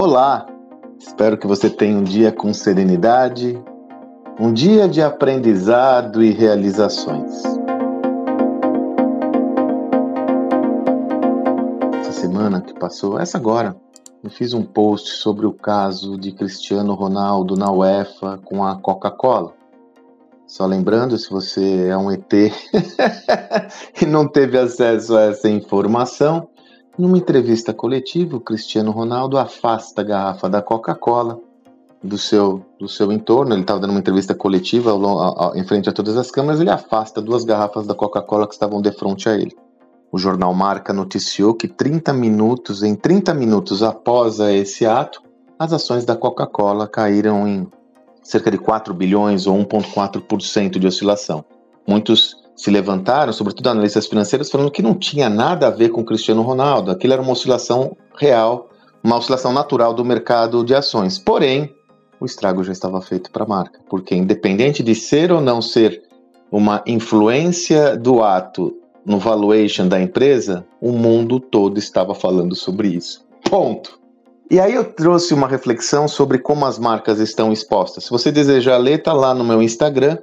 Olá! Espero que você tenha um dia com serenidade, um dia de aprendizado e realizações. Essa semana que passou, essa agora, eu fiz um post sobre o caso de Cristiano Ronaldo na UEFA com a Coca-Cola. Só lembrando, se você é um ET e não teve acesso a essa informação, numa entrevista coletiva, o Cristiano Ronaldo afasta a garrafa da Coca-Cola do seu, do seu entorno. Ele estava dando uma entrevista coletiva ao, ao, em frente a todas as câmeras. Ele afasta duas garrafas da Coca-Cola que estavam de frente a ele. O jornal Marca noticiou que 30 minutos, em 30 minutos após esse ato, as ações da Coca-Cola caíram em cerca de 4 bilhões ou 1,4% de oscilação. Muitos se levantaram, sobretudo analistas financeiros, falando que não tinha nada a ver com Cristiano Ronaldo. Aquilo era uma oscilação real, uma oscilação natural do mercado de ações. Porém, o estrago já estava feito para a marca, porque independente de ser ou não ser uma influência do ato no valuation da empresa, o mundo todo estava falando sobre isso. Ponto. E aí eu trouxe uma reflexão sobre como as marcas estão expostas. Se você desejar ler, tá lá no meu Instagram,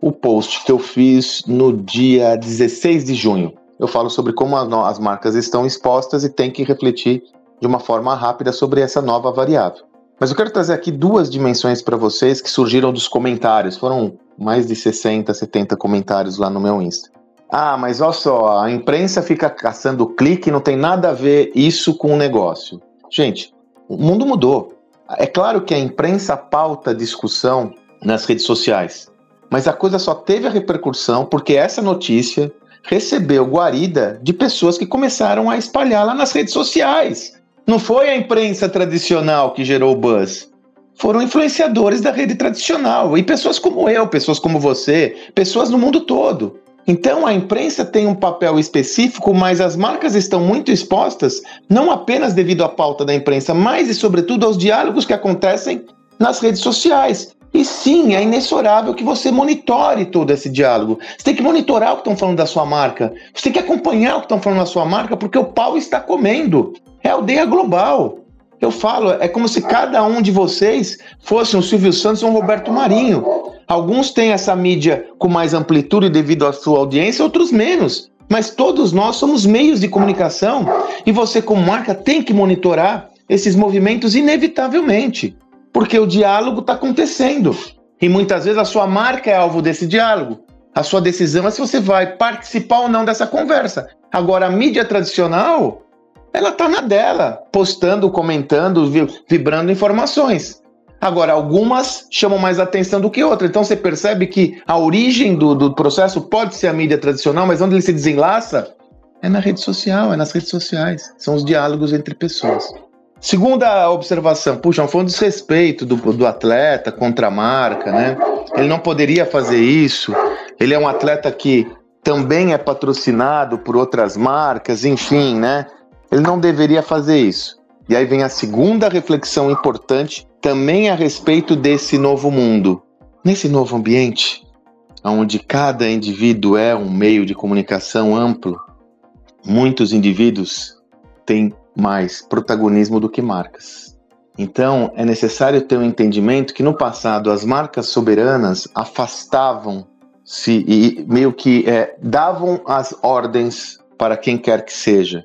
o post que eu fiz no dia 16 de junho. Eu falo sobre como as marcas estão expostas e tem que refletir de uma forma rápida sobre essa nova variável. Mas eu quero trazer aqui duas dimensões para vocês que surgiram dos comentários. Foram mais de 60, 70 comentários lá no meu Insta. Ah, mas olha só, a imprensa fica caçando clique, não tem nada a ver isso com o negócio. Gente, o mundo mudou. É claro que a imprensa pauta discussão nas redes sociais, mas a coisa só teve a repercussão porque essa notícia recebeu guarida de pessoas que começaram a espalhá-la nas redes sociais. Não foi a imprensa tradicional que gerou o buzz. Foram influenciadores da rede tradicional e pessoas como eu, pessoas como você, pessoas no mundo todo. Então a imprensa tem um papel específico, mas as marcas estão muito expostas, não apenas devido à pauta da imprensa, mas e sobretudo aos diálogos que acontecem nas redes sociais. E sim, é inexorável que você monitore todo esse diálogo. Você tem que monitorar o que estão falando da sua marca. Você tem que acompanhar o que estão falando da sua marca, porque o pau está comendo. É aldeia global. Eu falo, é como se cada um de vocês fosse um Silvio Santos ou um Roberto Marinho. Alguns têm essa mídia com mais amplitude devido à sua audiência, outros menos. Mas todos nós somos meios de comunicação e você, como marca, tem que monitorar esses movimentos inevitavelmente porque o diálogo está acontecendo. E muitas vezes a sua marca é alvo desse diálogo. A sua decisão é se você vai participar ou não dessa conversa. Agora, a mídia tradicional, ela está na dela, postando, comentando, vibrando informações. Agora, algumas chamam mais atenção do que outras. Então, você percebe que a origem do, do processo pode ser a mídia tradicional, mas onde ele se desenlaça é na rede social, é nas redes sociais. São os diálogos entre pessoas. Segunda observação, puxa, foi um desrespeito do, do atleta contra a marca, né? Ele não poderia fazer isso. Ele é um atleta que também é patrocinado por outras marcas, enfim, né? Ele não deveria fazer isso. E aí vem a segunda reflexão importante, também a respeito desse novo mundo. Nesse novo ambiente, onde cada indivíduo é um meio de comunicação amplo, muitos indivíduos têm mais protagonismo do que marcas. Então, é necessário ter um entendimento que no passado as marcas soberanas afastavam-se e meio que é, davam as ordens para quem quer que seja.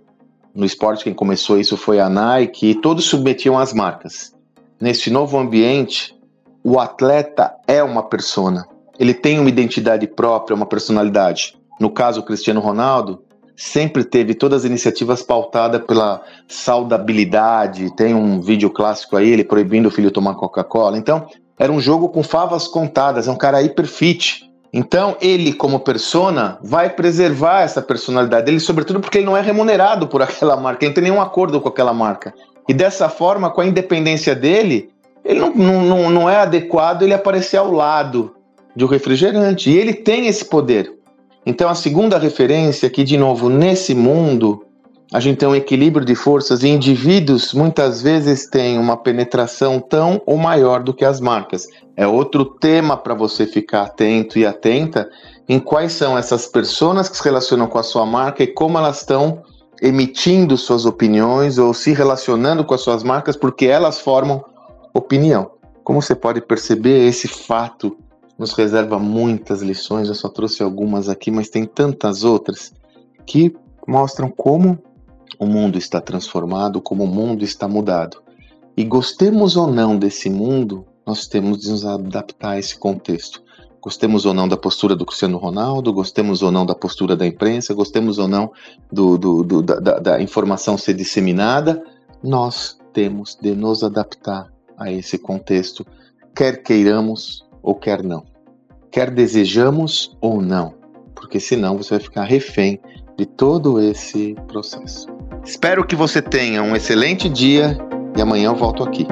No esporte, quem começou isso foi a Nike e todos submetiam as marcas. Neste novo ambiente, o atleta é uma persona. Ele tem uma identidade própria, uma personalidade. No caso, o Cristiano Ronaldo, sempre teve todas as iniciativas pautadas pela saudabilidade. Tem um vídeo clássico aí, ele proibindo o filho tomar Coca-Cola. Então, era um jogo com favas contadas, é um cara hiper fit. Então, ele, como persona, vai preservar essa personalidade dele, sobretudo porque ele não é remunerado por aquela marca, ele não tem nenhum acordo com aquela marca. E dessa forma, com a independência dele, ele não, não, não é adequado ele aparecer ao lado de um refrigerante. E ele tem esse poder. Então, a segunda referência, que de novo, nesse mundo, a gente tem um equilíbrio de forças e indivíduos muitas vezes têm uma penetração tão ou maior do que as marcas. É outro tema para você ficar atento e atenta em quais são essas pessoas que se relacionam com a sua marca e como elas estão emitindo suas opiniões ou se relacionando com as suas marcas porque elas formam opinião. Como você pode perceber, esse fato nos reserva muitas lições. Eu só trouxe algumas aqui, mas tem tantas outras que mostram como o mundo está transformado, como o mundo está mudado. E gostemos ou não desse mundo, nós temos de nos adaptar a esse contexto. Gostemos ou não da postura do Cristiano Ronaldo, gostemos ou não da postura da imprensa, gostemos ou não do, do, do da, da informação ser disseminada, nós temos de nos adaptar a esse contexto, quer queiramos ou quer não. Quer desejamos ou não, porque senão você vai ficar refém de todo esse processo. Espero que você tenha um excelente dia e amanhã eu volto aqui.